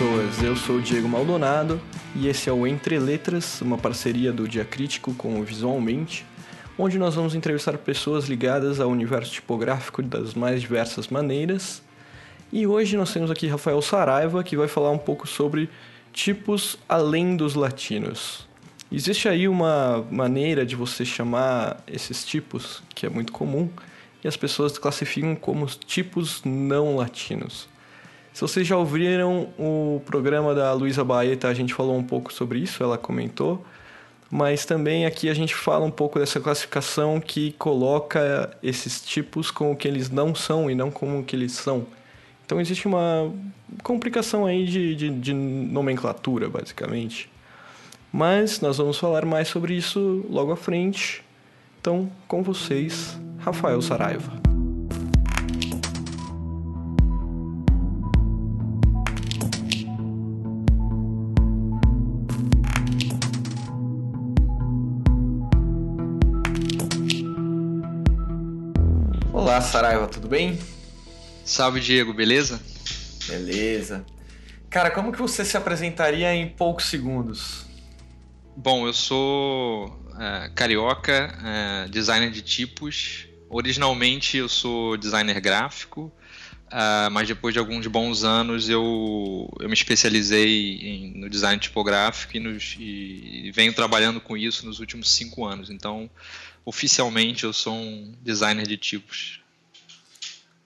pessoas, eu sou o Diego Maldonado e esse é o Entre Letras, uma parceria do Dia Crítico com o Visualmente, onde nós vamos entrevistar pessoas ligadas ao universo tipográfico das mais diversas maneiras. E hoje nós temos aqui Rafael Saraiva, que vai falar um pouco sobre tipos além dos latinos. Existe aí uma maneira de você chamar esses tipos, que é muito comum, e as pessoas classificam como tipos não latinos. Se vocês já ouviram o programa da Luísa Baeta, a gente falou um pouco sobre isso, ela comentou. Mas também aqui a gente fala um pouco dessa classificação que coloca esses tipos como que eles não são e não como que eles são. Então existe uma complicação aí de, de, de nomenclatura, basicamente. Mas nós vamos falar mais sobre isso logo à frente. Então, com vocês, Rafael Saraiva. Olá, Saraiva, tudo bem? Salve, Diego, beleza? Beleza. Cara, como que você se apresentaria em poucos segundos? Bom, eu sou é, carioca, é, designer de tipos. Originalmente eu sou designer gráfico, é, mas depois de alguns bons anos eu, eu me especializei em, no design tipográfico e, nos, e venho trabalhando com isso nos últimos cinco anos. Então, oficialmente eu sou um designer de tipos.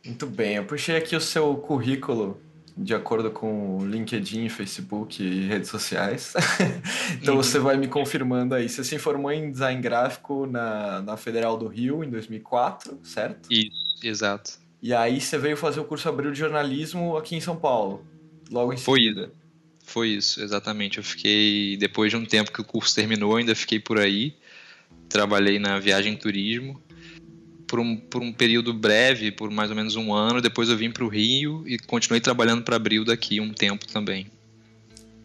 Muito bem, eu puxei aqui o seu currículo de acordo com o LinkedIn, Facebook e redes sociais. então uhum. você vai me confirmando aí. Você se formou em design gráfico na, na Federal do Rio em 2004, certo? Isso, exato. E aí você veio fazer o curso Abril de Jornalismo aqui em São Paulo, logo em Foi seguida. Isso. Foi isso, exatamente. Eu fiquei, depois de um tempo que o curso terminou, ainda fiquei por aí. Trabalhei na viagem turismo por um, por um período breve, por mais ou menos um ano. Depois eu vim para o Rio e continuei trabalhando para Abril daqui um tempo também.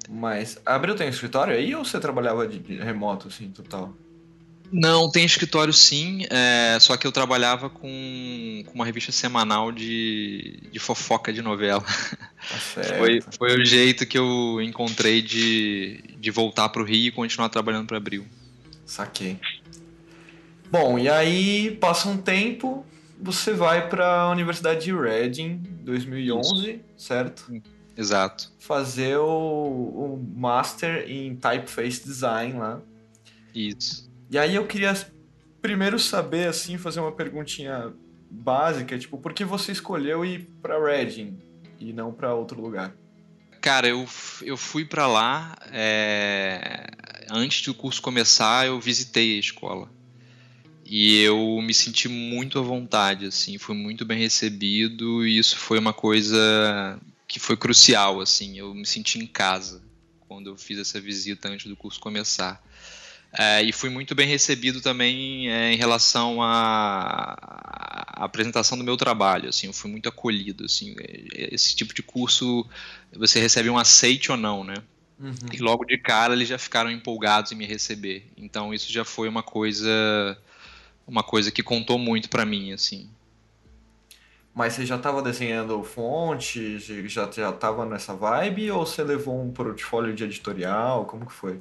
Mas a Abril tem escritório aí ou você trabalhava de remoto, assim, total? Não, tem escritório sim, é, só que eu trabalhava com, com uma revista semanal de, de fofoca de novela. Tá foi, foi o jeito que eu encontrei de, de voltar para o Rio e continuar trabalhando para Abril. Saquei. Bom, e aí passa um tempo, você vai para a Universidade de Reading, 2011, Isso. certo? Exato. Fazer o, o Master em Typeface Design lá. Isso. E aí eu queria primeiro saber, assim, fazer uma perguntinha básica, tipo, por que você escolheu ir para Reading e não para outro lugar? Cara, eu, eu fui para lá, é... antes do curso começar, eu visitei a escola. E eu me senti muito à vontade, assim, fui muito bem recebido e isso foi uma coisa que foi crucial, assim, eu me senti em casa quando eu fiz essa visita antes do curso começar. É, e fui muito bem recebido também é, em relação à, apresentação do meu trabalho, assim, eu fui muito acolhido, assim, esse tipo de curso você recebe um aceite ou não, né? Uhum. E logo de cara eles já ficaram empolgados em me receber, então isso já foi uma coisa uma coisa que contou muito para mim, assim. Mas você já estava desenhando fonte, já já estava nessa vibe ou você levou um portfólio de editorial? Como que foi?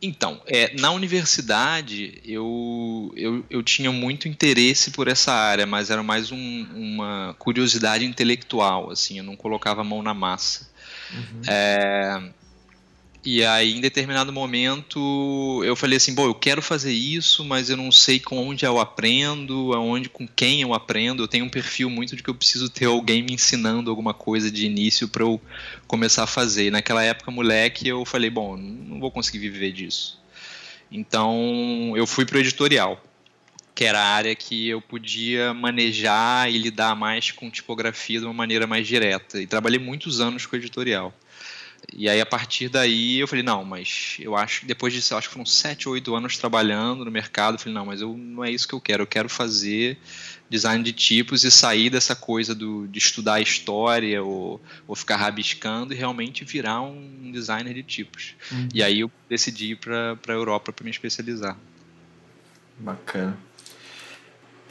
Então, é, na universidade eu, eu, eu tinha muito interesse por essa área, mas era mais um, uma curiosidade intelectual, assim, eu não colocava a mão na massa. Uhum. É, e aí, em determinado momento, eu falei assim: bom, eu quero fazer isso, mas eu não sei com onde eu aprendo, aonde, com quem eu aprendo. Eu tenho um perfil muito de que eu preciso ter alguém me ensinando alguma coisa de início para eu começar a fazer. E naquela época, moleque, eu falei: bom, não vou conseguir viver disso. Então, eu fui para o editorial, que era a área que eu podia manejar e lidar mais com tipografia de uma maneira mais direta. E trabalhei muitos anos com editorial. E aí, a partir daí, eu falei, não, mas eu acho, depois disso, eu acho que foram sete ou oito anos trabalhando no mercado, eu falei, não, mas eu, não é isso que eu quero, eu quero fazer design de tipos e sair dessa coisa do, de estudar história ou, ou ficar rabiscando e realmente virar um designer de tipos. Uhum. E aí eu decidi ir para a Europa para me especializar. Bacana.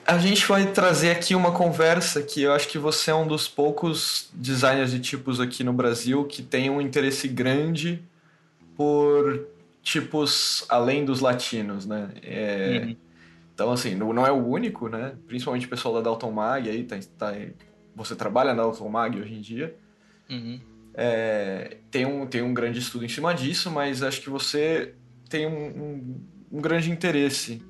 A gente vai trazer aqui uma conversa que eu acho que você é um dos poucos designers de tipos aqui no Brasil que tem um interesse grande por tipos além dos latinos, né? É, uhum. Então, assim, não é o único, né? Principalmente o pessoal da Dalton Mag aí, tá, tá, você trabalha na Dalton Mag hoje em dia. Uhum. É, tem, um, tem um grande estudo em cima disso, mas acho que você tem um, um, um grande interesse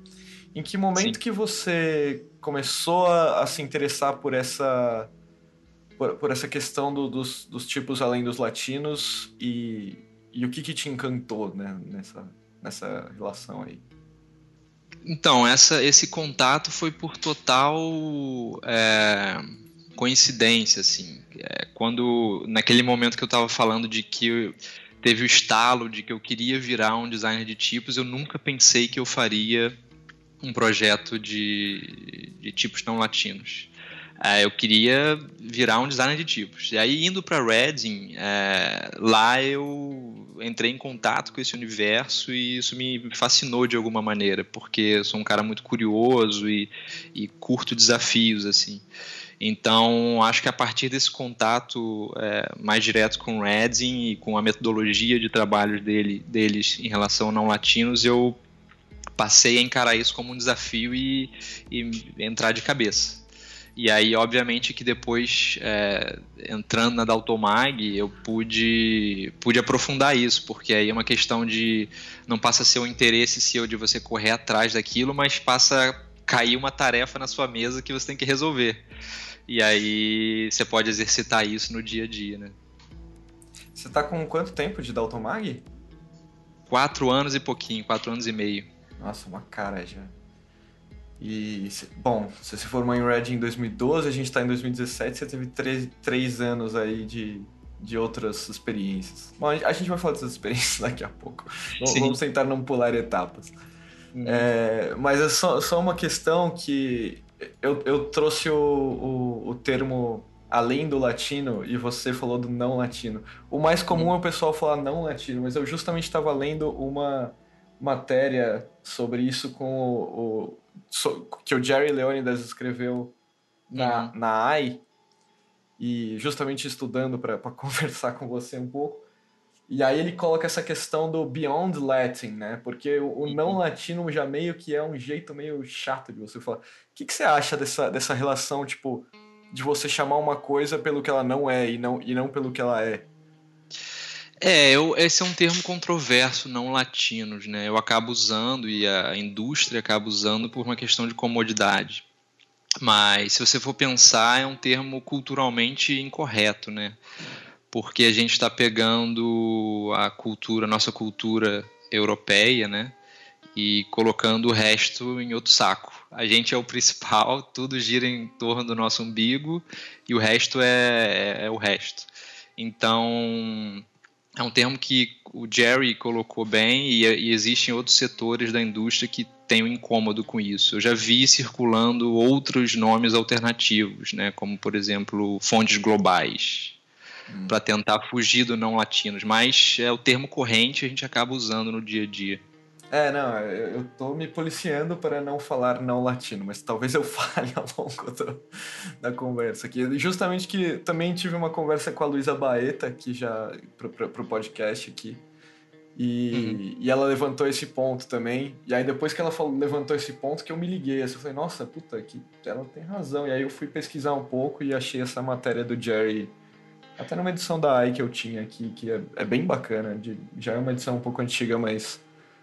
em que momento Sim. que você começou a, a, se interessar por essa por, por essa questão do, dos, dos, tipos além dos latinos e, e o que, que te encantou né, nessa, nessa relação aí? Então, essa, esse contato foi por total é, coincidência, assim. É, quando, naquele momento que eu estava falando de que teve o estalo de que eu queria virar um designer de tipos, eu nunca pensei que eu faria um projeto de, de tipos não latinos. É, eu queria virar um designer de tipos. E aí, indo para Reading, é, lá eu entrei em contato com esse universo e isso me fascinou de alguma maneira, porque eu sou um cara muito curioso e, e curto desafios, assim. Então, acho que a partir desse contato é, mais direto com o Reading e com a metodologia de trabalho dele, deles em relação a não latinos, eu passei a encarar isso como um desafio e, e entrar de cabeça. E aí, obviamente, que depois, é, entrando na Daltomag, eu pude, pude aprofundar isso, porque aí é uma questão de. Não passa a ser um interesse seu de você correr atrás daquilo, mas passa a cair uma tarefa na sua mesa que você tem que resolver. E aí você pode exercitar isso no dia a dia, né? Você tá com quanto tempo de Daltomag? Quatro anos e pouquinho, quatro anos e meio. Nossa, uma cara já. E, bom, você se formou em Reading em 2012, a gente está em 2017, você teve três, três anos aí de, de outras experiências. Bom, a gente vai falar dessas experiências daqui a pouco. Sim. Vamos tentar não pular etapas. Uhum. É, mas é só, só uma questão que eu, eu trouxe o, o, o, termo além do latino e você falou do não latino. O mais comum uhum. é o pessoal falar não latino, mas eu justamente estava lendo uma matéria sobre isso com o, o so, que o Jerry Leonidas escreveu na, uhum. na AI e justamente estudando para conversar com você um pouco. E aí ele coloca essa questão do beyond Latin, né? Porque o, o não uhum. latino já meio que é um jeito meio chato de você falar. O que, que você acha dessa, dessa relação, tipo, de você chamar uma coisa pelo que ela não é e não, e não pelo que ela é? É, eu, esse é um termo controverso, não latinos, né? Eu acabo usando e a indústria acaba usando por uma questão de comodidade. Mas se você for pensar, é um termo culturalmente incorreto, né? Porque a gente está pegando a cultura, a nossa cultura europeia, né? E colocando o resto em outro saco. A gente é o principal, tudo gira em torno do nosso umbigo e o resto é, é, é o resto. Então, é um termo que o Jerry colocou bem e, e existem outros setores da indústria que têm um incômodo com isso. Eu já vi circulando outros nomes alternativos, né, como por exemplo fontes globais, hum. para tentar fugir do não latinos, mas é o termo corrente a gente acaba usando no dia a dia. É, não, eu, eu tô me policiando para não falar não latino, mas talvez eu fale ao longo do, da conversa aqui. Justamente que também tive uma conversa com a Luísa Baeta, que já, pro, pro, pro podcast aqui, e, uhum. e ela levantou esse ponto também. E aí depois que ela falou, levantou esse ponto, que eu me liguei. Assim, eu falei, nossa, puta, que ela tem razão. E aí eu fui pesquisar um pouco e achei essa matéria do Jerry, até numa edição da AI que eu tinha aqui, que é, é bem bacana. De, já é uma edição um pouco antiga, mas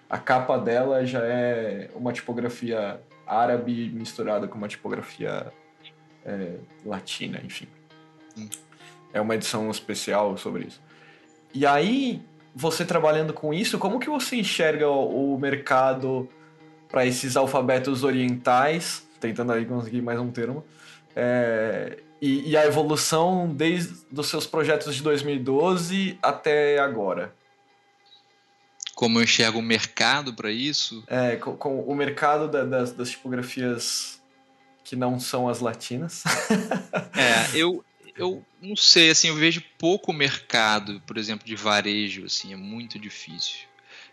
a capa dela já é uma tipografia árabe misturada com uma tipografia é, latina, enfim. Hum. É uma edição especial sobre isso. E aí, você trabalhando com isso, como que você enxerga o, o mercado para esses alfabetos orientais, tentando aí conseguir mais um termo, é, e, e, a evolução desde os seus projetos de 2012 até agora? Como eu enxergo o mercado para isso. É, com, com o mercado da, das, das tipografias que não são as latinas. é, eu, eu não sei, assim, eu vejo pouco mercado, por exemplo, de varejo, assim, é muito difícil.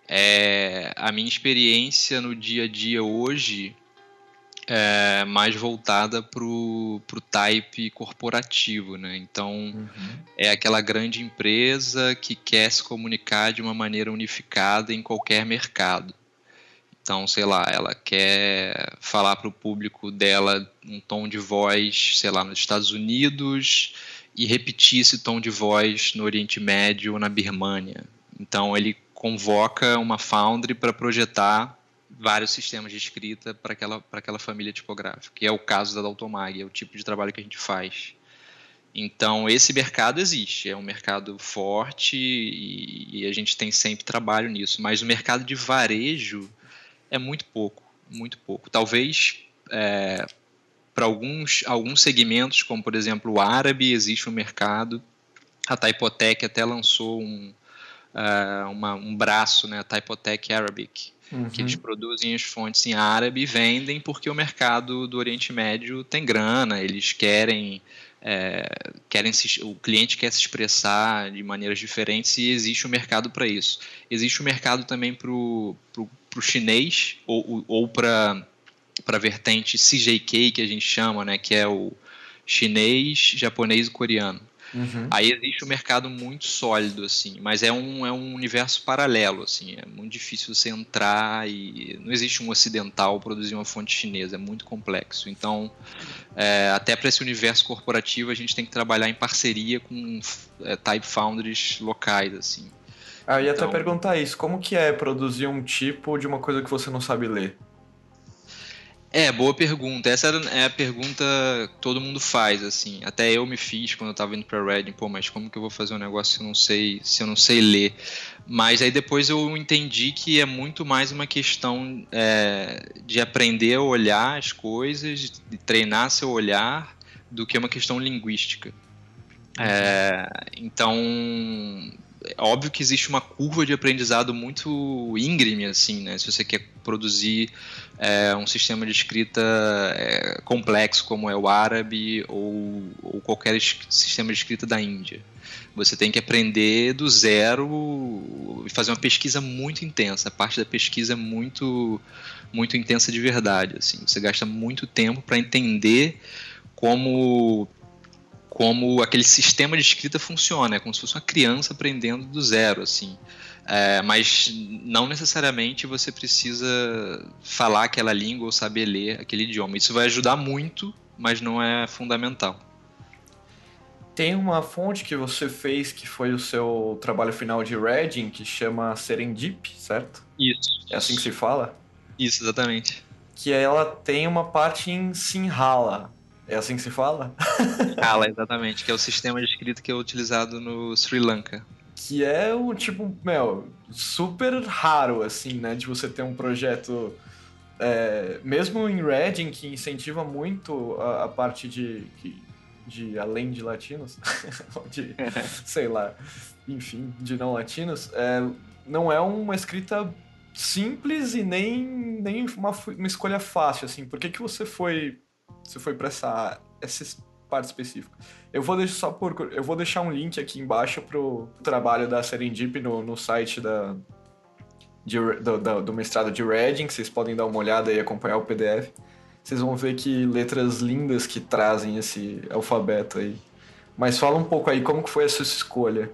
É, a minha experiência no dia a dia hoje é, mais voltada para o type corporativo, né? Então uhum. é aquela grande empresa que quer se comunicar de uma maneira unificada em qualquer mercado. Então, sei lá, ela quer falar para o público dela um tom de voz, sei lá, nos Estados Unidos e repetir esse tom de voz no Oriente Médio ou na Birmânia. Então, ele convoca uma foundry para projetar vários sistemas de escrita para aquela, aquela família tipográfica, que é o caso da Daltomag, é o tipo de trabalho que a gente faz. Então, esse mercado existe, é um mercado forte e, e a gente tem sempre trabalho nisso, mas o mercado de varejo é muito pouco, muito pouco. Talvez é, para alguns, alguns segmentos, como por exemplo o árabe, existe um mercado. A Typotech até lançou um, uh, uma, um braço, né, a Typotech Arabic, uhum. que eles produzem as fontes em árabe e vendem porque o mercado do Oriente Médio tem grana, eles querem é, querem se, o cliente quer se expressar de maneiras diferentes e existe um mercado para isso. Existe um mercado também para o chinês ou, ou para a vertente CJK que a gente chama, né, que é o chinês, japonês e coreano. Uhum. Aí existe um mercado muito sólido, assim, mas é um, é um universo paralelo, assim, é muito difícil você entrar e não existe um ocidental produzir uma fonte chinesa, é muito complexo. Então, é, até para esse universo corporativo, a gente tem que trabalhar em parceria com é, type foundries locais, assim. Ah, eu ia então, até perguntar isso, como que é produzir um tipo de uma coisa que você não sabe ler? É, boa pergunta. Essa é a pergunta que todo mundo faz, assim. Até eu me fiz quando eu tava indo para Reading, pô, mas como que eu vou fazer um negócio se eu não sei, se eu não sei ler? Mas aí depois eu entendi que é muito mais uma questão é, de aprender a olhar as coisas, de treinar seu olhar, do que uma questão linguística. É, então, é óbvio que existe uma curva de aprendizado muito íngreme, assim, né? Se você quer produzir é, um sistema de escrita é, complexo como é o árabe ou, ou qualquer sistema de escrita da Índia. Você tem que aprender do zero e fazer uma pesquisa muito intensa. A parte da pesquisa é muito, muito intensa de verdade. Assim. Você gasta muito tempo para entender como como aquele sistema de escrita funciona, é como se fosse uma criança aprendendo do zero, assim. É, mas não necessariamente você precisa falar aquela língua ou saber ler aquele idioma. Isso vai ajudar muito, mas não é fundamental. Tem uma fonte que você fez que foi o seu trabalho final de Reading, que chama Serendip, certo? Isso. É assim que se fala? Isso, exatamente. Que ela tem uma parte em Sinhala. É assim que se fala? Fala, exatamente, que é o sistema de escrita que é utilizado no Sri Lanka. Que é um tipo, meu, super raro, assim, né? De você ter um projeto, é, mesmo em Reading, que incentiva muito a, a parte de, de além de latinos, de, sei lá, enfim, de não latinos, é, não é uma escrita simples e nem, nem uma, uma escolha fácil, assim. Por que, que você foi você foi para essa essa parte específica. Eu vou deixar só por eu vou deixar um link aqui embaixo pro trabalho da Serendip no, no site da de, do, do, do, mestrado de Reading, vocês podem dar uma olhada e acompanhar o PDF. Vocês vão ver que letras lindas que trazem esse alfabeto aí. Mas fala um pouco aí, como que foi essa escolha?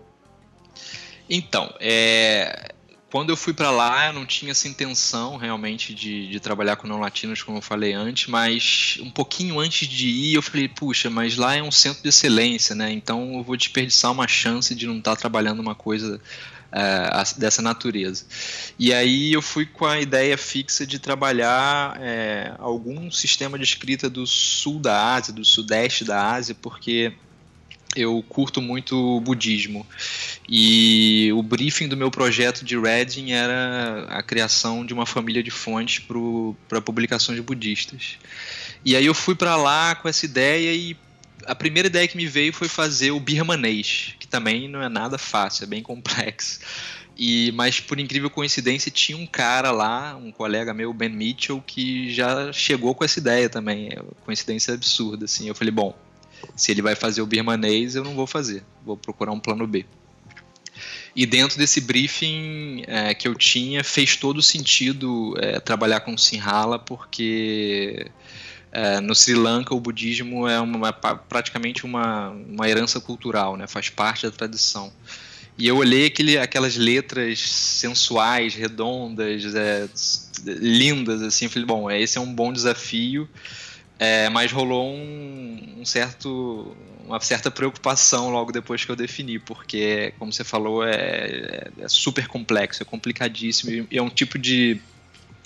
Então, é, quando eu fui para lá, eu não tinha essa intenção realmente de, de, trabalhar com não latinos, como eu falei antes, mas um pouquinho antes de ir, eu falei, puxa, mas lá é um centro de excelência, né? Então eu vou desperdiçar uma chance de não estar tá trabalhando uma coisa é, dessa natureza. E aí eu fui com a ideia fixa de trabalhar é, algum sistema de escrita do sul da Ásia, do sudeste da Ásia, porque eu curto muito budismo. E o briefing do meu projeto de Reading era a criação de uma família de fontes para publicações budistas. E aí eu fui para lá com essa ideia e a primeira ideia que me veio foi fazer o birmanês, que também não é nada fácil, é bem complexo. E, mas por incrível coincidência tinha um cara lá, um colega meu, Ben Mitchell, que já chegou com essa ideia também. É coincidência absurda, assim. Eu falei, bom, se ele vai fazer o birmanês, eu não vou fazer. Vou procurar um plano B. E dentro desse briefing é, que eu tinha, fez todo sentido é, trabalhar com Sinhala, porque é, no Sri Lanka o budismo é uma, praticamente uma, uma herança cultural, né? faz parte da tradição. E eu olhei aquele, aquelas letras sensuais, redondas, é, lindas, assim, falei, bom, esse é um bom desafio, é, mas rolou um, um, certo, uma certa preocupação logo depois que eu defini, porque, como você falou, é, é, é super complexo, é complicadíssimo, e é um tipo de...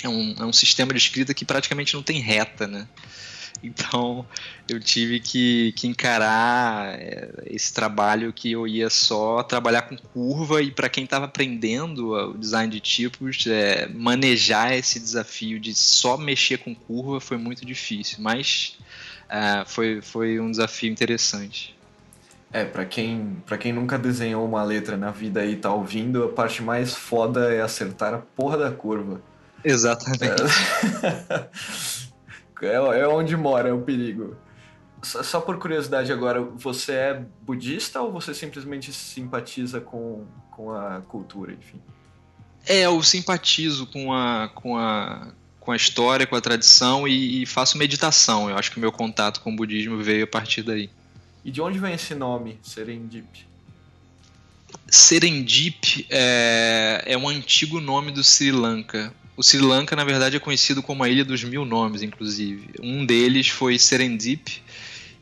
É um, é um sistema de escrita que praticamente não tem reta, né? Então eu tive que, que encarar é, esse trabalho que eu ia só trabalhar com curva e para quem estava aprendendo o design de tipos, é, manejar esse desafio de só mexer com curva foi muito difícil, mas é, foi, foi um desafio interessante. É, para quem, pra quem nunca desenhou uma letra na vida e tá ouvindo, a parte mais foda é acertar a porra da curva. Exatamente. É. É, é onde mora o perigo. Só por curiosidade agora, você é budista ou você simplesmente simpatiza com, com a cultura, enfim? É, eu simpatizo com a, com a, com a história, com a tradição e, e faço meditação. Eu acho que o meu contato com o budismo veio a partir daí. E de onde vem esse nome, Serendip? Serendip é, é um antigo nome do Sri Lanka. O Sri Lanka, na verdade, é conhecido como a Ilha dos Mil Nomes, inclusive. Um deles foi Serendip,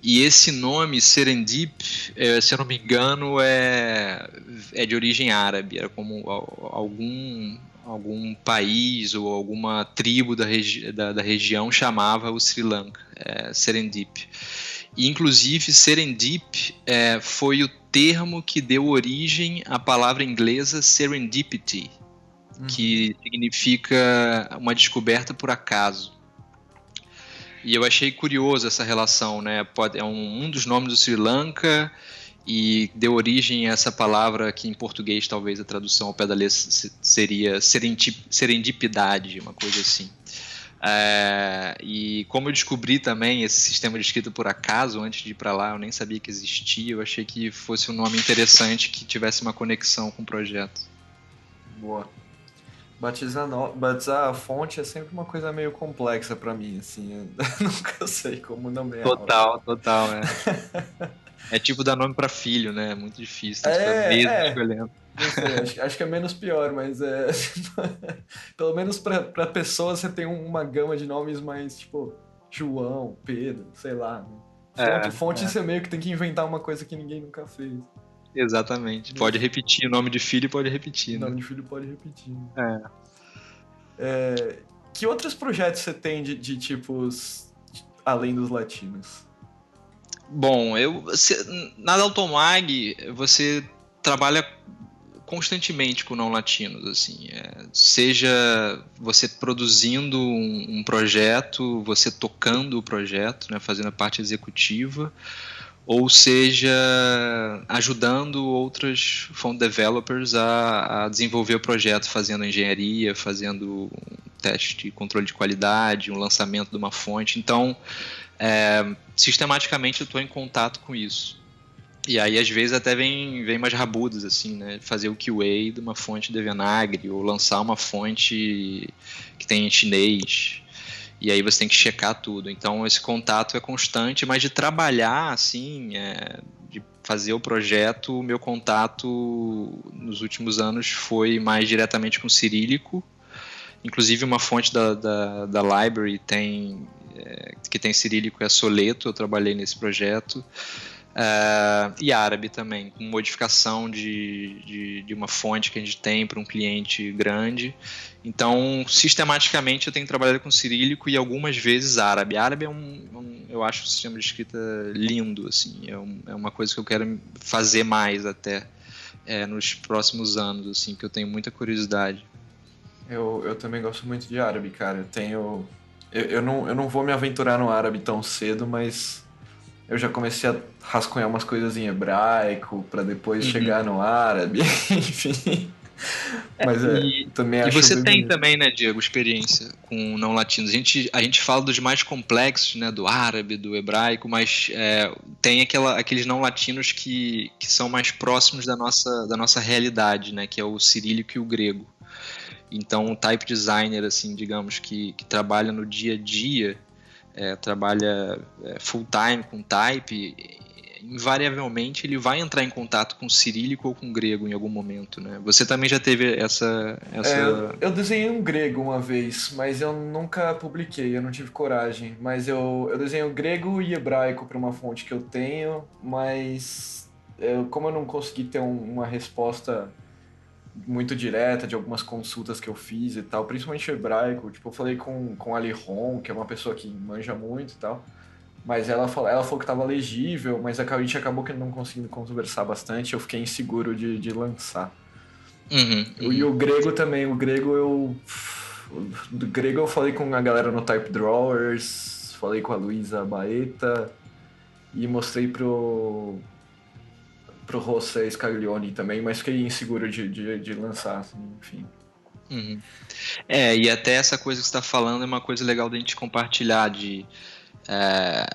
e esse nome, Serendip, é, se eu não me engano, é, é de origem árabe. Era como algum, algum país ou alguma tribo da, regi da, da região chamava o Sri Lanka, é, Serendip. E, inclusive, Serendip é, foi o termo que deu origem à palavra inglesa serendipity, que uhum. significa uma descoberta por acaso. E eu achei curioso essa relação, né? É um, um dos nomes do Sri Lanka e deu origem a essa palavra que em português talvez a tradução ao pé da letra seria serendipidade, uma coisa assim. É, e como eu descobri também esse sistema de escrita por acaso antes de ir para lá, eu nem sabia que existia. Eu achei que fosse um nome interessante que tivesse uma conexão com o projeto. Boa. Batizar, no... Batizar a fonte é sempre uma coisa meio complexa para mim, assim. Eu nunca sei como nomear. Total, total, é. é tipo dar nome para filho, né? É muito difícil. Tem é, é. escolhendo. Sei, acho, acho, que é menos pior, mas é. Pelo menos pra, pra pessoa você tem uma gama de nomes mais, tipo, João, Pedro, sei lá. Né? Fonte, é, fonte é. você meio que tem que inventar uma coisa que ninguém nunca fez. Exatamente. Pode repetir. O nome de filho pode repetir. O né? nome de filho pode repetir. É. é. Que outros projetos você tem de, de tipos além dos latinos? Bom, eu na Daltomag você trabalha constantemente com não latinos, assim, é, seja você produzindo um, um, projeto, você tocando o projeto, né, fazendo a parte executiva, ou seja, ajudando outros font developers a, a desenvolver o projeto, fazendo engenharia, fazendo teste de controle de qualidade, um lançamento de uma fonte. Então, é, sistematicamente eu estou em contato com isso. E aí, às vezes, até vem, vem mais rabudas, assim, né? Fazer o QA de uma fonte de Venagre, ou lançar uma fonte que tem em chinês e aí você tem que checar tudo. Então esse contato é constante, mas de trabalhar assim, é, de fazer o projeto, o meu contato nos últimos anos foi mais diretamente com cirílico. Inclusive uma fonte da, da, da library tem é, que tem cirílico é Soleto, eu trabalhei nesse projeto. Uh, e árabe também, com modificação de, de, de, uma fonte que a gente tem para um cliente grande. Então, sistematicamente eu tenho trabalhado com cirílico e algumas vezes árabe. Árabe é um, um eu acho um sistema de escrita lindo, assim, é, um, é, uma coisa que eu quero fazer mais até é, nos próximos anos, assim, que eu tenho muita curiosidade. Eu, eu também gosto muito de árabe, cara. Eu tenho. Eu, eu, não, eu não vou me aventurar no árabe tão cedo, mas eu já comecei a rascunhar umas coisas em hebraico para depois uhum. chegar no árabe, enfim. Mas é, e, também acho E você tem bonito. também, né, Diego, experiência com não latinos. A gente, a gente fala dos mais complexos, né, do árabe, do hebraico, mas é, tem aquela, aqueles não latinos que, que são mais próximos da nossa, da nossa realidade, né, que é o cirílico e o grego. Então, o type designer, assim, digamos, que, que trabalha no dia a dia, é, trabalha é, full time com type, invariavelmente ele vai entrar em contato com cirílico ou com grego em algum momento, né? Você também já teve essa... essa... É, eu desenhei um grego uma vez, mas eu nunca publiquei, eu não tive coragem. Mas eu, eu desenho grego e hebraico para uma fonte que eu tenho, mas eu, como eu não consegui ter um, uma resposta muito direta de algumas consultas que eu fiz e tal, principalmente hebraico, tipo, eu falei com, com Ali Ron, que é uma pessoa que manja muito e tal, mas ela falou, ela falou que estava legível, mas a gente acabou que não conseguindo conversar bastante, eu fiquei inseguro de, de lançar. Uhum, uhum. E o grego também, o grego eu. Do grego eu falei com a galera no Type Drawers, falei com a Luísa Baeta e mostrei pro. Pro José Scaglione também, mas fiquei inseguro de, de, de lançar, assim, enfim. Uhum. É, e até essa coisa que você está falando é uma coisa legal da gente compartilhar de é,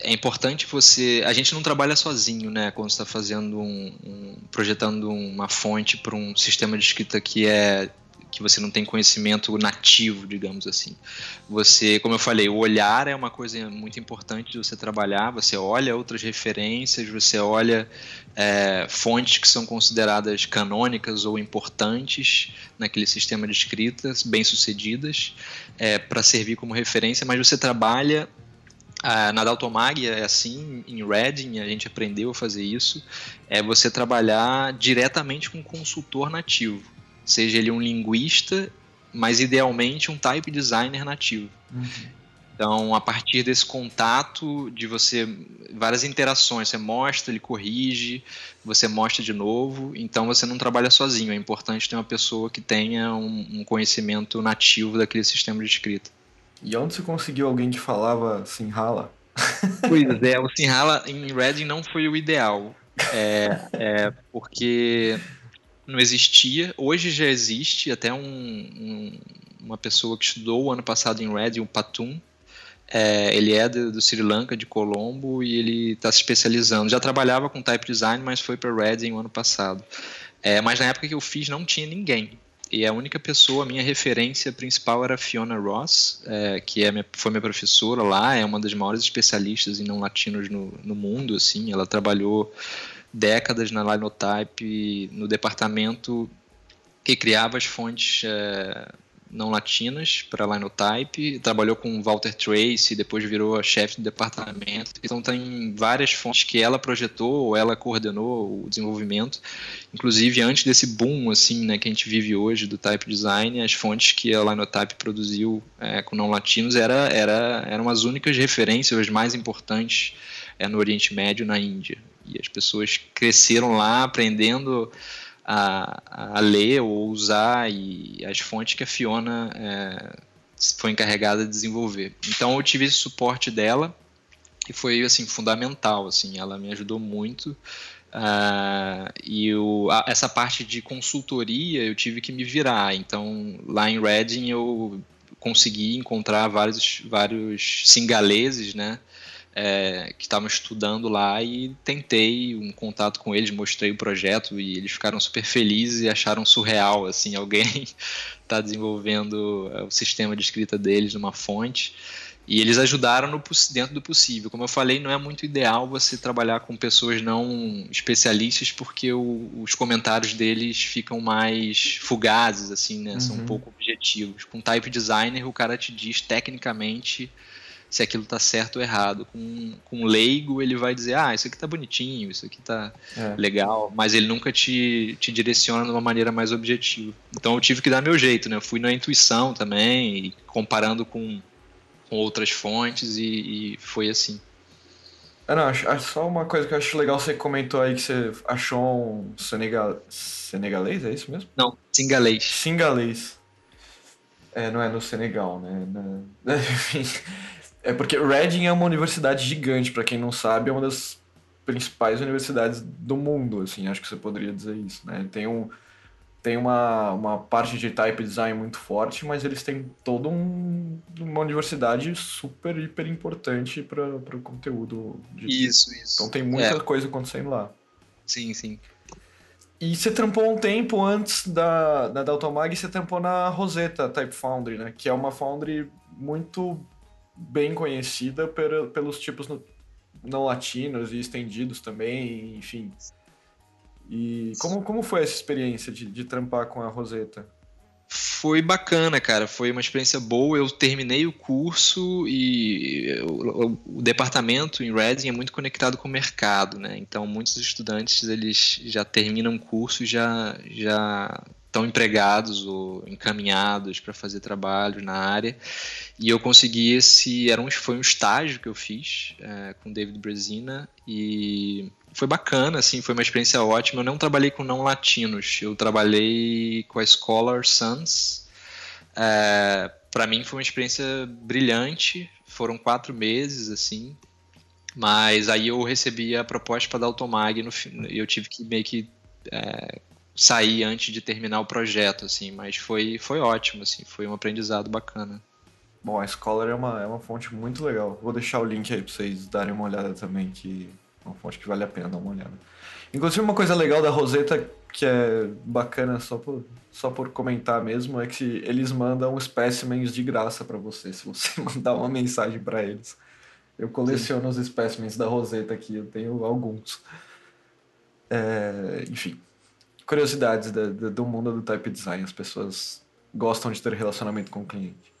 é importante você. A gente não trabalha sozinho, né? Quando está fazendo um, um, projetando uma fonte para um sistema de escrita que é que você não tem conhecimento nativo, digamos assim. Você, como eu falei, o olhar é uma coisa muito importante de você trabalhar. Você olha outras referências, você olha é, fontes que são consideradas canônicas ou importantes naquele sistema de escritas, bem sucedidas, é, para servir como referência, mas você trabalha ah, na Daltomag é assim, em Reading a gente aprendeu a fazer isso, é você trabalhar diretamente com um consultor nativo, seja ele um linguista, mas idealmente um type designer nativo. Uhum. Então, a partir desse contato, de você, várias interações, você mostra, ele corrige, você mostra de novo, então você não trabalha sozinho, é importante ter uma pessoa que tenha um, um conhecimento nativo daquele sistema de escrita. E onde você conseguiu alguém que falava Sinhala? Pois é, o Sinhala em Reading não foi o ideal. É, é, porque não existia. Hoje já existe até um, um, uma pessoa que estudou o ano passado em Reading, o Patum. É, ele é do, do, Sri Lanka, de Colombo, e ele está se especializando. Já trabalhava com type design, mas foi para Reading o ano passado. É, mas na época que eu fiz não tinha ninguém. E a única pessoa, a minha referência principal era Fiona Ross, é, que é minha, foi minha professora lá, é uma das maiores especialistas em não latinos no, no mundo, assim, ela trabalhou décadas na Linotype no departamento que criava as fontes é, não latinas para Linotype, trabalhou com Walter Tracy, depois virou a chefe do departamento. Então tem várias fontes que ela projetou ou ela coordenou o desenvolvimento. Inclusive antes desse boom assim, né, que a gente vive hoje do type design, as fontes que a Linotype produziu é, com não latinos era, era, eram as únicas referências, as mais importantes é, no Oriente Médio, na Índia. E as pessoas cresceram lá aprendendo a, a ler ou usar e as fontes que a Fiona é, foi encarregada de desenvolver. Então eu tive esse suporte dela e foi assim fundamental, assim, ela me ajudou muito. Uh, e o, a, essa parte de consultoria eu tive que me virar. Então lá em Reading eu consegui encontrar vários, vários singaleses, né? É, que estavam estudando lá e tentei um contato com eles, mostrei o projeto e eles ficaram super felizes e acharam surreal, assim, alguém está desenvolvendo é, o sistema de escrita deles numa fonte. E eles ajudaram no, dentro do possível. Como eu falei, não é muito ideal você trabalhar com pessoas não especialistas, porque o, os comentários deles ficam mais fugazes, assim, né? Uhum. São um uhum. pouco objetivos. Com type designer, o cara te diz tecnicamente se aquilo está certo ou errado. Com, com um leigo, ele vai dizer, ah, isso aqui está bonitinho, isso aqui está é. legal, mas ele nunca te, te direciona de uma maneira mais objetiva. Então eu tive que dar meu jeito, né? Eu fui na intuição também, comparando com, com outras fontes, e, e foi assim. Ah, não, acho, acho, só uma coisa que eu acho legal, você comentou aí que você achou um senegal, senegalês, é isso mesmo? Não, singalês. Singalês. É, não é no Senegal, né? Enfim, é porque Reading é uma universidade gigante, para quem não sabe, é uma das principais universidades do mundo, assim, acho que você poderia dizer isso, né? Tem um tem uma, uma parte de type design muito forte, mas eles têm toda um, uma universidade super, hiper importante para o conteúdo. De... Isso, isso. Então tem muita é. coisa acontecendo lá. Sim, sim. E você trampou um tempo antes da, da Daltomag, você trampou na Rosetta Type Foundry, né? Que é uma foundry muito bem conhecida pelos tipos não latinos e estendidos também, enfim. E como, como foi essa experiência de, de trampar com a Rosetta? Foi bacana, cara. Foi uma experiência boa. Eu terminei o curso e o, o, departamento em Reading é muito conectado com o mercado, né? Então, muitos estudantes eles já terminam o curso já já estão empregados ou encaminhados para fazer trabalho na área. E eu consegui esse, era um, foi um estágio que eu fiz é, com David Brezina e foi bacana, assim, foi uma experiência ótima. Eu não trabalhei com não latinos, eu trabalhei com a Scholar Sons. É, para mim foi uma experiência brilhante. Foram quatro meses, assim, mas aí eu recebi a proposta para dar Automag no e eu tive que meio que é, sair antes de terminar o projeto, assim, mas foi, foi ótimo, assim, foi um aprendizado bacana. Bom, a Scholar é uma, é uma fonte muito legal. Vou deixar o link aí para vocês darem uma olhada também, que uma fonte que vale a pena dar uma olhada. Inclusive, uma coisa legal da Rosetta, que é bacana só por, só por comentar mesmo, é que eles mandam espécimens de graça para você, se você mandar uma mensagem para eles. Eu coleciono Sim. os espécimens da Rosetta aqui, eu tenho alguns. É, enfim, curiosidades da, da, do mundo do type design. As pessoas gostam de ter relacionamento com o cliente.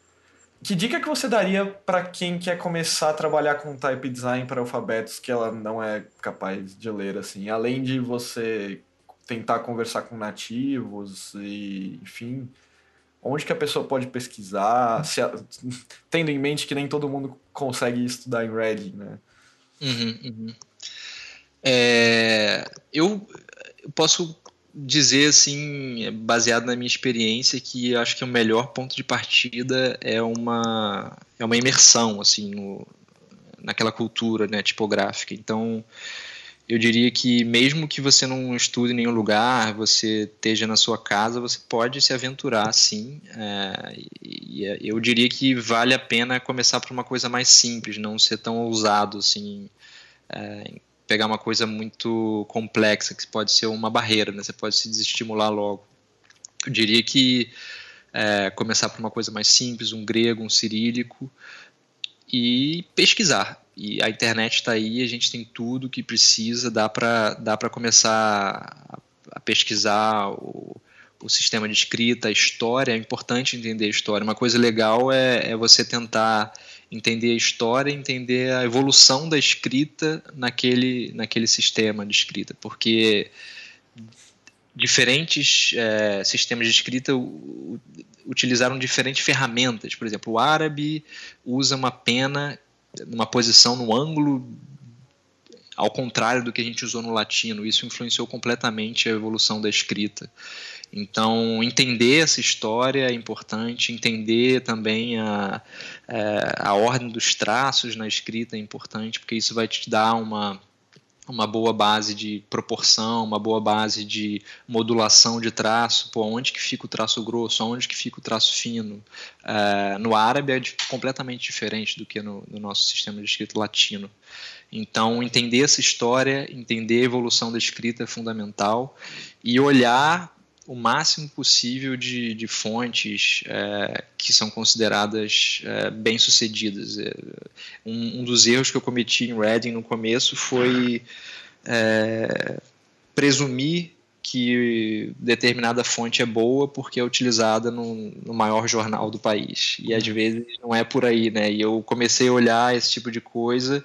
Que dica que você daria para quem quer começar a trabalhar com type design para alfabetos que ela não é capaz de ler assim? Além de você tentar conversar com nativos e, enfim, onde que a pessoa pode pesquisar, se, tendo em mente que nem todo mundo consegue estudar em Reading, né? Uhum, uhum. É, eu posso dizer assim, baseado na minha experiência, que acho que o melhor ponto de partida é uma é uma imersão assim no, naquela cultura, né, tipográfica. Então, eu diria que mesmo que você não estude em nenhum lugar, você esteja na sua casa, você pode se aventurar sim. É, e eu diria que vale a pena começar por uma coisa mais simples, não ser tão ousado assim, é, pegar uma coisa muito complexa, que pode ser uma barreira, né? Você pode se desestimular logo. Eu diria que é, começar por uma coisa mais simples, um grego, um cirílico, e pesquisar. E a internet está aí, a gente tem tudo que precisa, dá para dá começar a, pesquisar o, o sistema de escrita, a história, é importante entender a história. Uma coisa legal é, é você tentar entender a história, entender a evolução da escrita naquele, naquele sistema de escrita, porque diferentes é, sistemas de escrita utilizaram diferentes ferramentas. Por exemplo, o árabe usa uma pena numa posição no ângulo ao contrário do que a gente usou no latino. Isso influenciou completamente a evolução da escrita. Então, entender essa história é importante, entender também a, é, a ordem dos traços na escrita é importante, porque isso vai te dar uma, uma boa base de proporção, uma boa base de modulação de traço, pô, onde que fica o traço grosso, onde que fica o traço fino. É, no árabe é completamente diferente do que no, no, nosso sistema de escrita latino. Então, entender essa história, entender a evolução da escrita é fundamental e olhar o máximo possível de, de fontes é, que são consideradas é, bem-sucedidas. É, um, um, dos erros que eu cometi em Reading no começo foi é, presumir que determinada fonte é boa porque é utilizada no, no, maior jornal do país. E às uhum. vezes não é por aí, né? E eu comecei a olhar esse tipo de coisa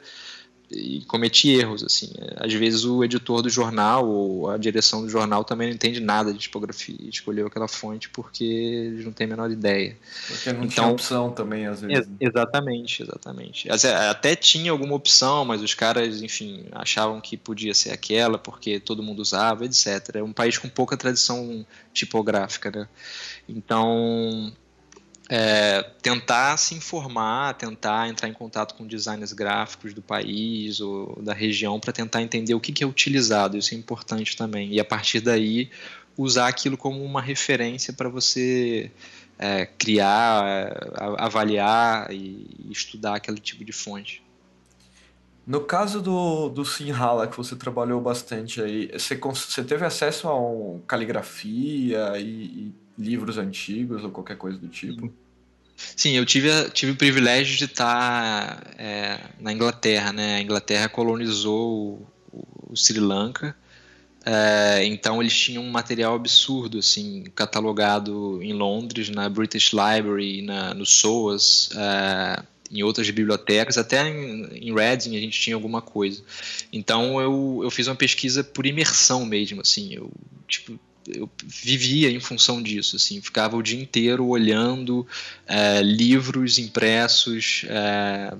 e cometi erros assim. Às vezes o editor do jornal ou a direção do jornal também não entende nada de tipografia, escolheu aquela fonte porque eles não têm a menor ideia. Porque não então, tinha opção também às vezes. Ex exatamente, exatamente. Até tinha alguma opção, mas os caras, enfim, achavam que podia ser aquela porque todo mundo usava, etc. É um país com pouca tradição tipográfica, né? Então é, tentar se informar, tentar entrar em contato com designers gráficos do país ou da região para tentar entender o que, que, é utilizado, isso é importante também. E a partir daí, usar aquilo como uma referência para você é, criar, avaliar e estudar aquele tipo de fonte. No caso do, do Sinhala, que você trabalhou bastante aí, você, você teve acesso a um, caligrafia e, e, livros antigos ou qualquer coisa do tipo? Sim, eu tive, tive o privilégio de estar é, na Inglaterra, né? A Inglaterra colonizou o, o Sri Lanka, é, então eles tinham um material absurdo, assim, catalogado em Londres, na British Library, na, no SOAS, é, em outras bibliotecas, até em, em Reading a gente tinha alguma coisa. Então eu, eu fiz uma pesquisa por imersão mesmo, assim, eu tipo eu vivia em função disso, assim, ficava o dia inteiro olhando é, livros impressos, é,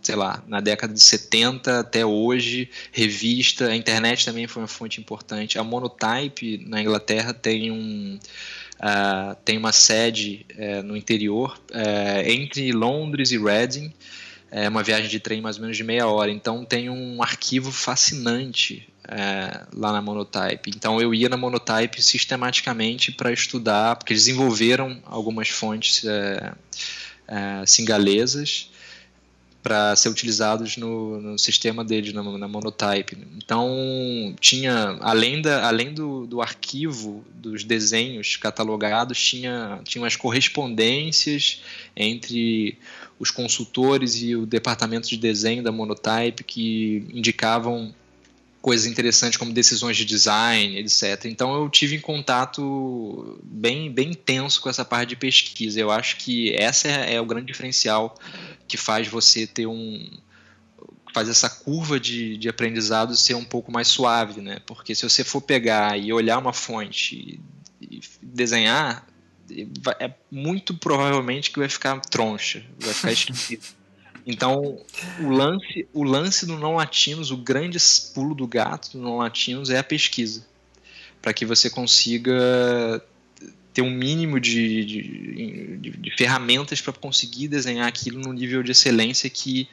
sei lá, na década de 70 até hoje, revista, a internet também foi uma fonte importante. A Monotype na Inglaterra tem um Uh, tem uma sede uh, no interior, uh, entre Londres e Reading, é uma viagem de trem mais ou menos de meia hora. Então tem um arquivo fascinante lá na Monotype. Então eu ia na Monotype sistematicamente para estudar, porque desenvolveram algumas fontes singalesas para ser utilizados no, no sistema deles, na, na, Monotype. Então, tinha, além, da, além do, do arquivo dos desenhos catalogados, tinha, tinha umas correspondências entre os consultores e o departamento de desenho da Monotype que indicavam coisas interessantes como decisões de design, etc. Então eu tive em contato bem, bem intenso com essa parte de pesquisa. Eu acho que essa é, é o grande diferencial que faz você ter um faz essa curva de, de aprendizado ser um pouco mais suave, né? Porque se você for pegar e olhar uma fonte e desenhar, é muito provavelmente que vai ficar troncha, vai ficar esquisito. Então, o lance, o lance do não latinos, o grande pulo do gato do não latinos é a pesquisa, para que você consiga ter um mínimo de, de, de, de ferramentas para conseguir desenhar aquilo no nível de excelência que,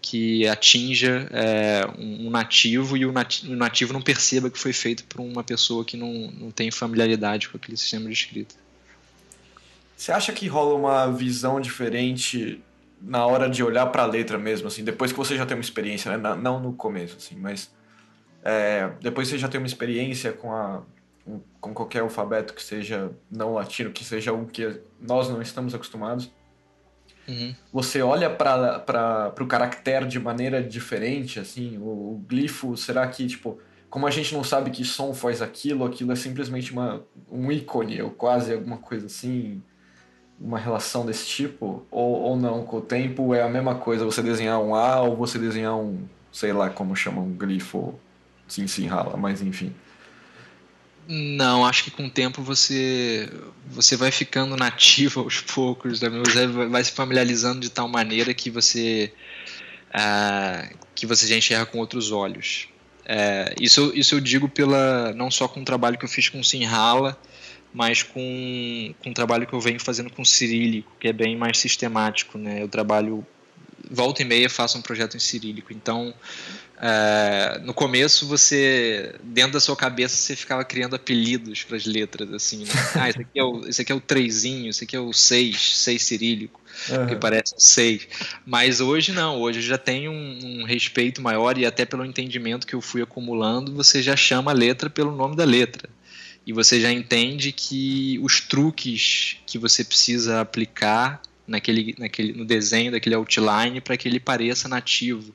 que atinja é, um nativo e o nativo, o nativo, não perceba que foi feito por uma pessoa que não, não tem familiaridade com aquele sistema de escrita. Você acha que rola uma visão diferente na hora de olhar para a letra mesmo, assim, depois que você já tem uma experiência, né? não no começo, assim, mas é, depois você já tem uma experiência com a com qualquer alfabeto que seja não latino, que seja um que nós não estamos acostumados, uhum. você olha para o caractere de maneira diferente, assim, o, o, glifo, será que, tipo, como a gente não sabe que som faz aquilo, aquilo é simplesmente uma, um ícone, ou quase alguma coisa assim, uma relação desse tipo, ou, ou não, com o tempo é a mesma coisa, você desenhar um A ou você desenhar um, sei lá como chama, um glifo, sim, sim, rala, mas enfim. Não, acho que com o tempo você você vai ficando nativo aos poucos, né? você vai se familiarizando de tal maneira que você uh, que você já enxerga com outros olhos. Uh, isso, isso eu digo pela não só com o trabalho que eu fiz com Sinhala, mas com, com o trabalho que eu venho fazendo com Cirílico, que é bem mais sistemático. Né? Eu trabalho volta e meia faço um projeto em cirílico. Então, é, no começo você, dentro da sua cabeça, você ficava criando apelidos para as letras, assim, né? Ah, esse aqui é o, esse aqui é o trezinho, esse aqui é o seis, seis cirílico, uhum. que parece um seis. Mas hoje não, hoje já tem um, um, respeito maior e até pelo entendimento que eu fui acumulando, você já chama a letra pelo nome da letra. E você já entende que os truques que você precisa aplicar naquele, naquele, no desenho daquele outline para que ele pareça nativo.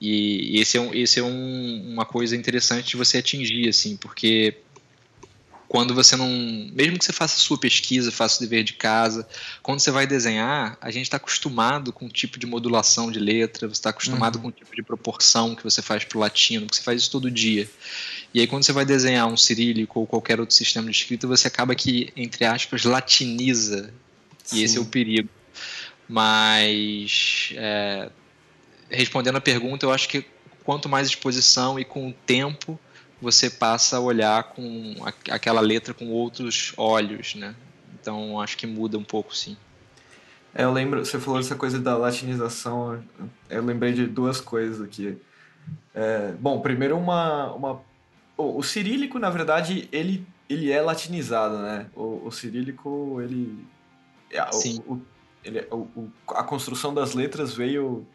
E esse é, um, esse é um, uma coisa interessante de você atingir, assim, porque quando você não. Mesmo que você faça a sua pesquisa, faça o dever de casa, quando você vai desenhar, a gente está acostumado com o tipo de modulação de letra, você está acostumado uhum. com o tipo de proporção que você faz para o latino, que você faz isso todo dia. E aí, quando você vai desenhar um cirílico ou qualquer outro sistema de escrita, você acaba que, entre aspas, latiniza. Sim. E esse é o perigo. Mas. É, respondendo a pergunta, eu acho que quanto mais exposição e com o tempo você passa a olhar com aquela letra com outros olhos, né? Então acho que muda um pouco, sim. É, eu lembro, você falou essa coisa da latinização, eu lembrei de duas coisas aqui. É, bom, primeiro uma, uma o, o cirílico, na verdade, ele ele é latinizado, né? O, o cirílico, ele. É, Sim. O, o, ele, é, o, a construção das letras veio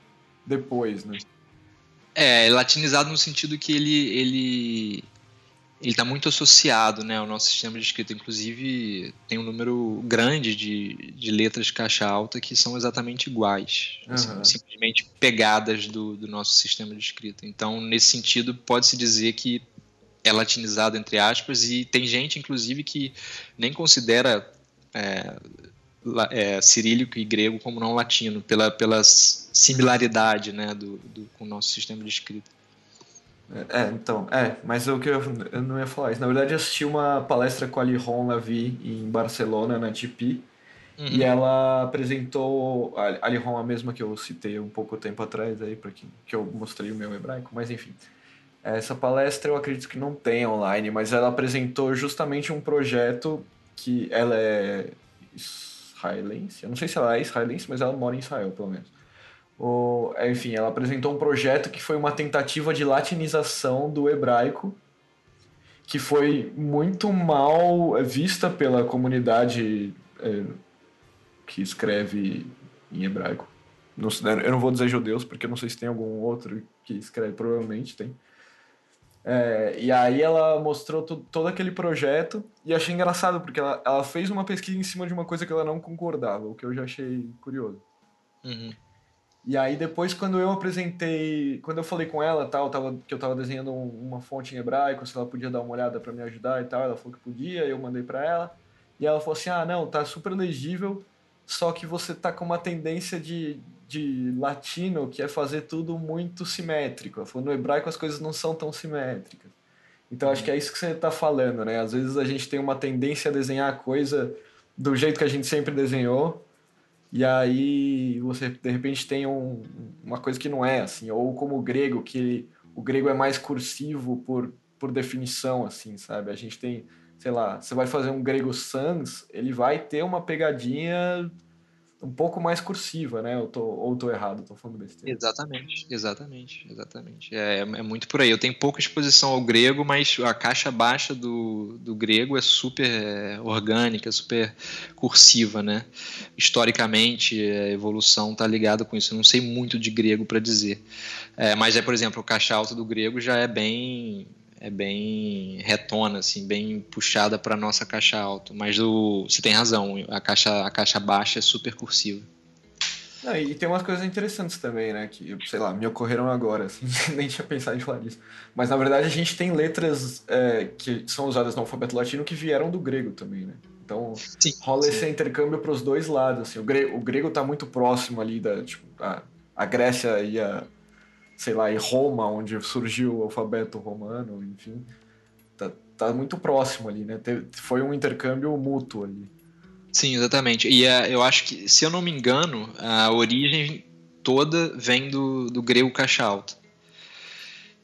depois, né? É, latinizado no sentido que ele, ele ele está muito associado né, ao nosso sistema de escrita. Inclusive, tem um número grande de, de letras de caixa alta que são exatamente iguais, uhum. assim, simplesmente pegadas do, do nosso sistema de escrita. Então, nesse sentido, pode-se dizer que é latinizado, entre aspas, e tem gente, inclusive, que nem considera é, é, cirílico e grego como não latino, pela, pela similaridade né, do, do, com o nosso sistema de escrita. É, então, é, mas o que eu, eu, não ia falar isso. Na verdade, eu assisti uma palestra com a Lihon Lavi em Barcelona, na TP, uhum. e ela apresentou. A, a Lihon, a mesma que eu citei um pouco tempo atrás, aí, para que, que eu mostrei o meu hebraico, mas enfim. Essa palestra eu acredito que não tem online, mas ela apresentou justamente um projeto que ela é israelense. Eu não sei se ela é israelense, mas ela mora em Israel, pelo menos o, enfim, ela apresentou um projeto que foi uma tentativa de latinização do hebraico, que foi muito mal vista pela comunidade é, que escreve em hebraico. Não, eu não vou dizer judeus, porque eu não sei se tem algum outro que escreve, provavelmente tem. É, e aí ela mostrou todo aquele projeto e achei engraçado, porque ela, ela fez uma pesquisa em cima de uma coisa que ela não concordava, o que eu já achei curioso. Uhum. E aí depois quando eu apresentei, quando eu falei com ela, tal, tava, que eu tava desenhando uma fonte em hebraico, se ela podia dar uma olhada para me ajudar e tal, ela falou que podia, eu mandei para ela. E ela falou assim: "Ah, não, tá super legível, só que você tá com uma tendência de, de latino que é fazer tudo muito simétrico". "No hebraico as coisas não são tão simétricas". Então acho que é isso que você tá falando, né? Às vezes a gente tem uma tendência a desenhar a coisa do jeito que a gente sempre desenhou, e aí você de repente tem um, uma coisa que não é assim, ou como o grego, que o grego é mais cursivo por, por definição, assim, sabe? A gente tem, sei lá, você vai fazer um grego sans, ele vai ter uma pegadinha um pouco mais cursiva, né? Eu tô, ou tô errado, tô falando besteira. Exatamente, exatamente, exatamente. É, é, muito por aí. Eu tenho pouca exposição ao grego, mas a caixa baixa do, do grego é super é, orgânica, super cursiva, né? Historicamente, a evolução tá ligada com isso. Eu não sei muito de grego para dizer. É, mas é, por exemplo, a caixa alta do grego já é bem é bem retona, assim, bem puxada para nossa caixa alta. Mas o, você tem razão, a caixa, a caixa baixa é super cursiva. Não, e tem umas coisas interessantes também, né? Que, sei lá, me ocorreram agora, assim, nem tinha pensado em falar disso. Mas na verdade a gente tem letras é, que são usadas no alfabeto latino que vieram do grego também, né? Então sim, rola sim. esse intercâmbio para os dois lados. Assim. O, grego, o grego tá muito próximo ali da. Tipo, a, a Grécia e a, sei lá, em Roma, onde surgiu o alfabeto romano, enfim, tá, tá muito próximo ali, né? Foi um intercâmbio mútuo ali. Sim, exatamente. E uh, eu acho que, se eu não me engano, a origem toda vem do, do grego caixa alta.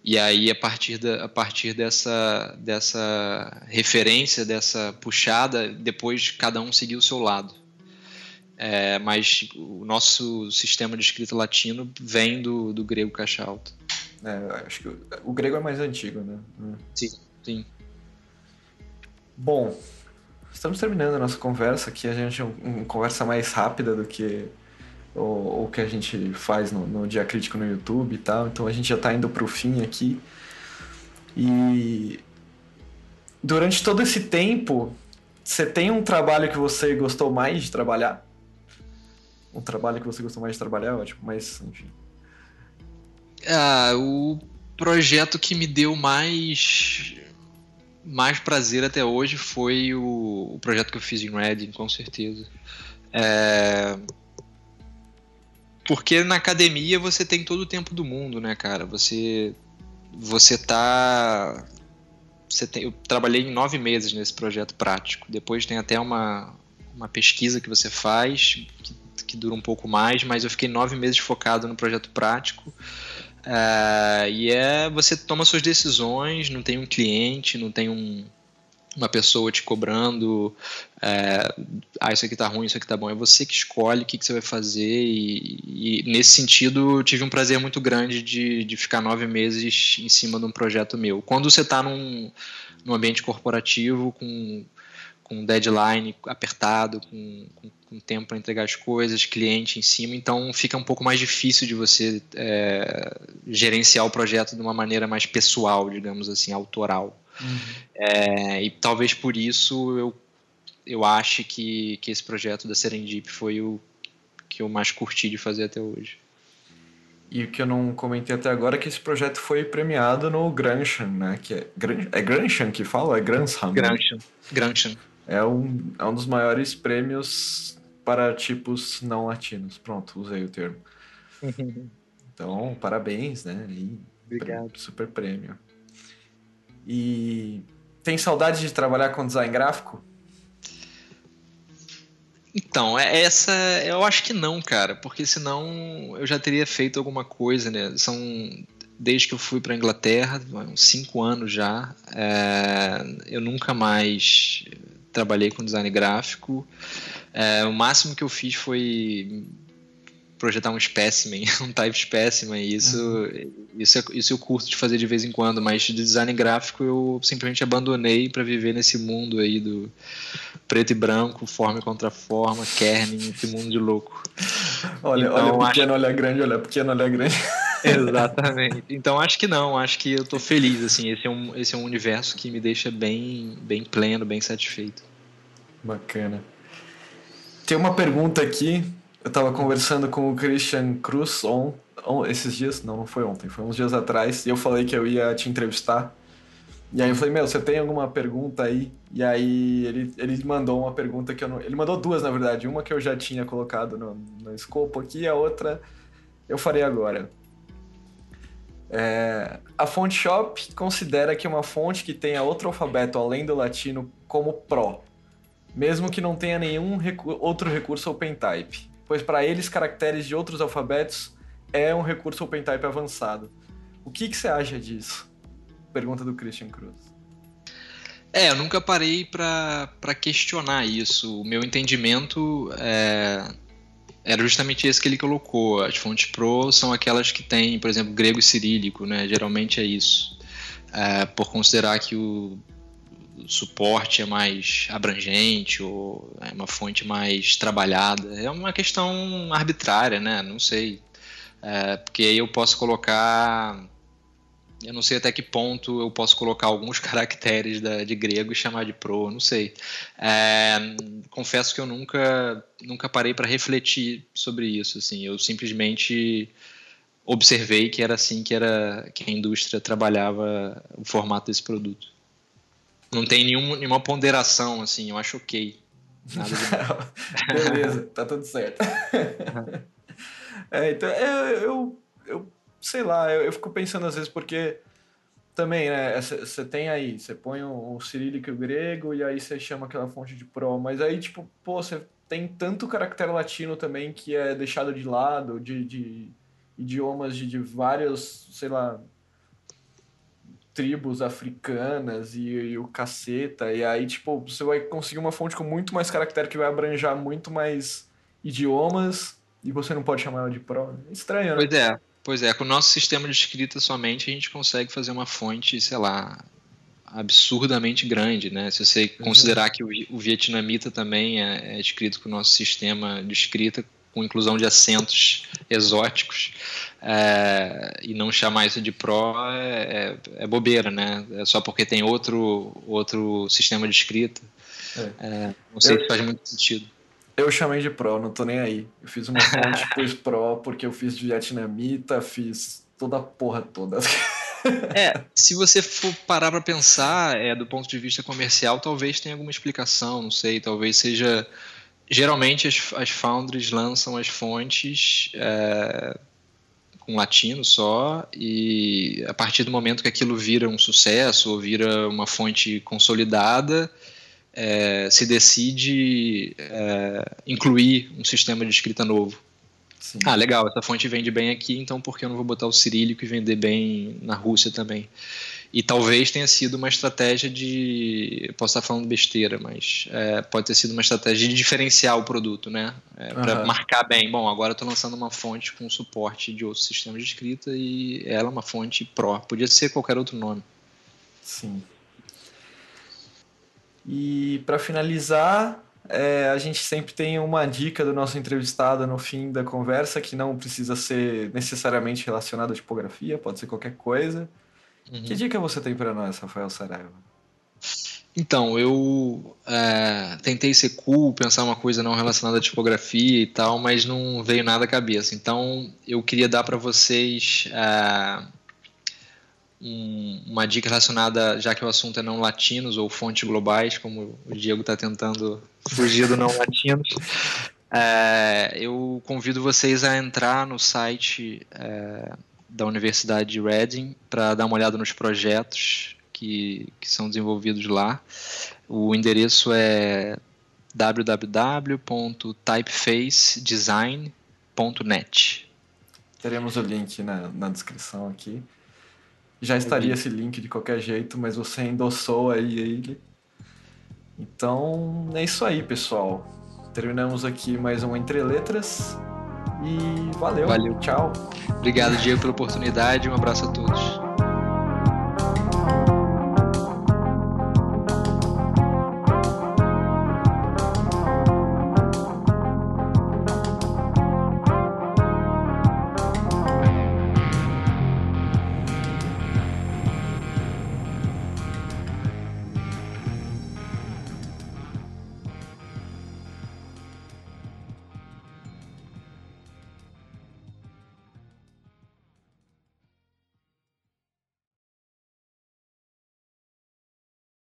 E aí, a partir, da, a partir dessa, dessa referência, dessa puxada, depois cada um seguiu o seu lado. É, mas o nosso sistema de escrita latino vem do, do grego caixa alta. É, acho que o, o, grego é mais antigo, né? Sim, sim. Bom, estamos terminando a nossa conversa aqui. A gente é uma conversa mais rápida do que o, o que a gente faz no, no Dia Crítico no YouTube e tal. Então a gente já está indo para o fim aqui. E durante todo esse tempo, você tem um trabalho que você gostou mais de trabalhar? Um trabalho que você gostou mais de trabalhar, ótimo, mas enfim. Ah, o projeto que me deu mais mais prazer até hoje foi o, o projeto que eu fiz em Reading, com certeza. É... Porque na academia você tem todo o tempo do mundo, né, cara? Você você tá você tem, eu trabalhei em nove meses nesse projeto prático. Depois tem até uma, uma pesquisa que você faz que que dura um pouco mais, mas eu fiquei nove meses focado no projeto prático. Uh, e é você toma suas decisões, não tem um cliente, não tem um, uma pessoa te cobrando, é, ah, isso aqui tá ruim, isso aqui tá bom. É você que escolhe o que, que você vai fazer e, e, nesse sentido tive um prazer muito grande de, de ficar nove meses em cima de um projeto meu. Quando você está num, num ambiente corporativo com com deadline apertado, com, com, com tempo para entregar as coisas, cliente em cima, então fica um pouco mais difícil de você é, gerenciar o projeto de uma maneira mais pessoal, digamos assim, autoral. Uhum. É, e talvez por isso eu, eu ache que, que esse projeto da Serendip foi o que eu mais curti de fazer até hoje. E o que eu não comentei até agora é que esse projeto foi premiado no Gransham, né? Que é, é Gransham que fala? É Gransham? Gransham. Gransham é um, é um dos maiores prêmios para tipos não latinos. Pronto, usei o termo. Então, parabéns, né? E Obrigado. Super prêmio. E tem saudade de trabalhar com design gráfico? Então, é essa eu acho que não, cara, porque senão eu já teria feito alguma coisa, né? São desde que eu fui para Inglaterra, uns cinco anos já, é, eu nunca mais trabalhei com design gráfico. É, o máximo que eu fiz foi projetar um specimen, um type specimen, e isso, uhum. isso, é, isso eu curto de fazer de vez em quando, mas de design gráfico eu simplesmente abandonei para viver nesse mundo aí do preto e branco, forma contra forma, kerning, esse mundo de louco. Olha, então, olha pequeno, acho... olha grande, olha pequeno, olha grande. Exatamente. Então acho que não, acho que eu tô feliz, assim, esse é um, esse é um universo que me deixa bem, bem pleno, bem satisfeito. Bacana. Tem uma pergunta aqui, eu tava conversando com o Christian Cruz on, on, esses dias, não, não foi ontem, foi uns dias atrás, e eu falei que eu ia te entrevistar. E aí eu falei, meu, você tem alguma pergunta aí? E aí ele, ele mandou uma pergunta que eu não. Ele mandou duas, na verdade. Uma que eu já tinha colocado no, no escopo aqui, e a outra eu farei agora. É, a fonte shop considera que uma fonte que tenha outro alfabeto além do latino como PRO, mesmo que não tenha nenhum recu outro recurso OpenType, pois para eles caracteres de outros alfabetos é um recurso OpenType avançado. O que, você acha disso? Pergunta do Christian Cruz. É, eu nunca parei para questionar isso. O meu entendimento é, era justamente esse que ele colocou. As fontes pro são aquelas que têm, por exemplo, grego e cirílico, né? Geralmente é isso. É, por considerar que o suporte é mais abrangente ou é uma fonte mais trabalhada. É uma questão arbitrária, né? Não sei. É, porque aí eu posso colocar eu não sei até que ponto eu posso colocar alguns caracteres da, de grego e chamar de pro, não sei. É, confesso que eu nunca, nunca parei para refletir sobre isso. Assim, eu simplesmente observei que era assim que, era, que a indústria trabalhava o formato desse produto. Não tem nenhum, nenhuma ponderação, assim, eu acho ok. Beleza, tá tudo certo. é, então, eu, eu, eu sei lá, eu, eu fico pensando às vezes porque também, né, você tem aí, você põe o, o cirílico e o grego e aí você chama aquela fonte de pro, mas aí, tipo, pô, você tem tanto caractere latino também que é deixado de lado, de, de idiomas de, de vários, sei lá, tribos africanas e, e, o caceta, e aí, tipo, você vai conseguir uma fonte com muito mais caractere que vai abranjar muito mais idiomas e você não pode chamar ela de pro. É estranho, né? Pois é. Pois é, com o nosso sistema de escrita somente a gente consegue fazer uma fonte, sei lá, absurdamente grande, né? Se você uhum. considerar que o, o vietnamita também é, é, escrito com o nosso sistema de escrita com inclusão de acentos exóticos é, e não chamar isso de pro é, é, é, bobeira, né? É só porque tem outro outro sistema de escrita. É. É, não sei Eu... se faz muito sentido. Eu chamei de Pro, não tô nem aí. Eu fiz uma fonte, pus Pro, porque eu fiz de vietnamita, fiz toda a porra toda. É, se você for parar para pensar, é, do ponto de vista comercial, talvez tenha alguma explicação, não sei, talvez seja. Geralmente as, as foundries lançam as fontes é, com latino só, e a partir do momento que aquilo vira um sucesso ou vira uma fonte consolidada, é, se decide é, incluir um sistema de escrita novo. Sim. Ah, legal, essa fonte vende bem aqui, então por que eu não vou botar o cirílico e vender bem na Rússia também? E talvez tenha sido uma estratégia de. Posso estar falando besteira, mas é, pode ter sido uma estratégia de diferenciar o produto, né? É, para uhum. marcar bem. Bom, agora estou lançando uma fonte com suporte de outros sistemas de escrita e ela é uma fonte Pro. Podia ser qualquer outro nome. Sim. E para finalizar, é, a gente sempre tem uma dica do nosso entrevistado no fim da conversa, que não precisa ser necessariamente relacionada à tipografia, pode ser qualquer coisa. Uhum. Que dica você tem para nós, Rafael Saraiva? Então, eu é, tentei ser cool, pensar uma coisa não relacionada à tipografia e tal, mas não veio nada à cabeça. Então, eu queria dar para vocês é, um, uma dica relacionada, já que o assunto é não latinos ou fontes globais, como o Diego está tentando fugir do não latinos. É, eu convido vocês a entrar no site é, da Universidade de Reading para dar uma olhada nos projetos que, que são desenvolvidos lá. O endereço é www.typefacedesign.net. Teremos o link na, na descrição aqui. Já estaria esse link de qualquer jeito, mas você endossou aí ele. Então é isso aí, pessoal. Terminamos aqui mais um Entre Letras. E valeu. Valeu. Tchau. Obrigado, Diego, pela oportunidade. Um abraço a todos.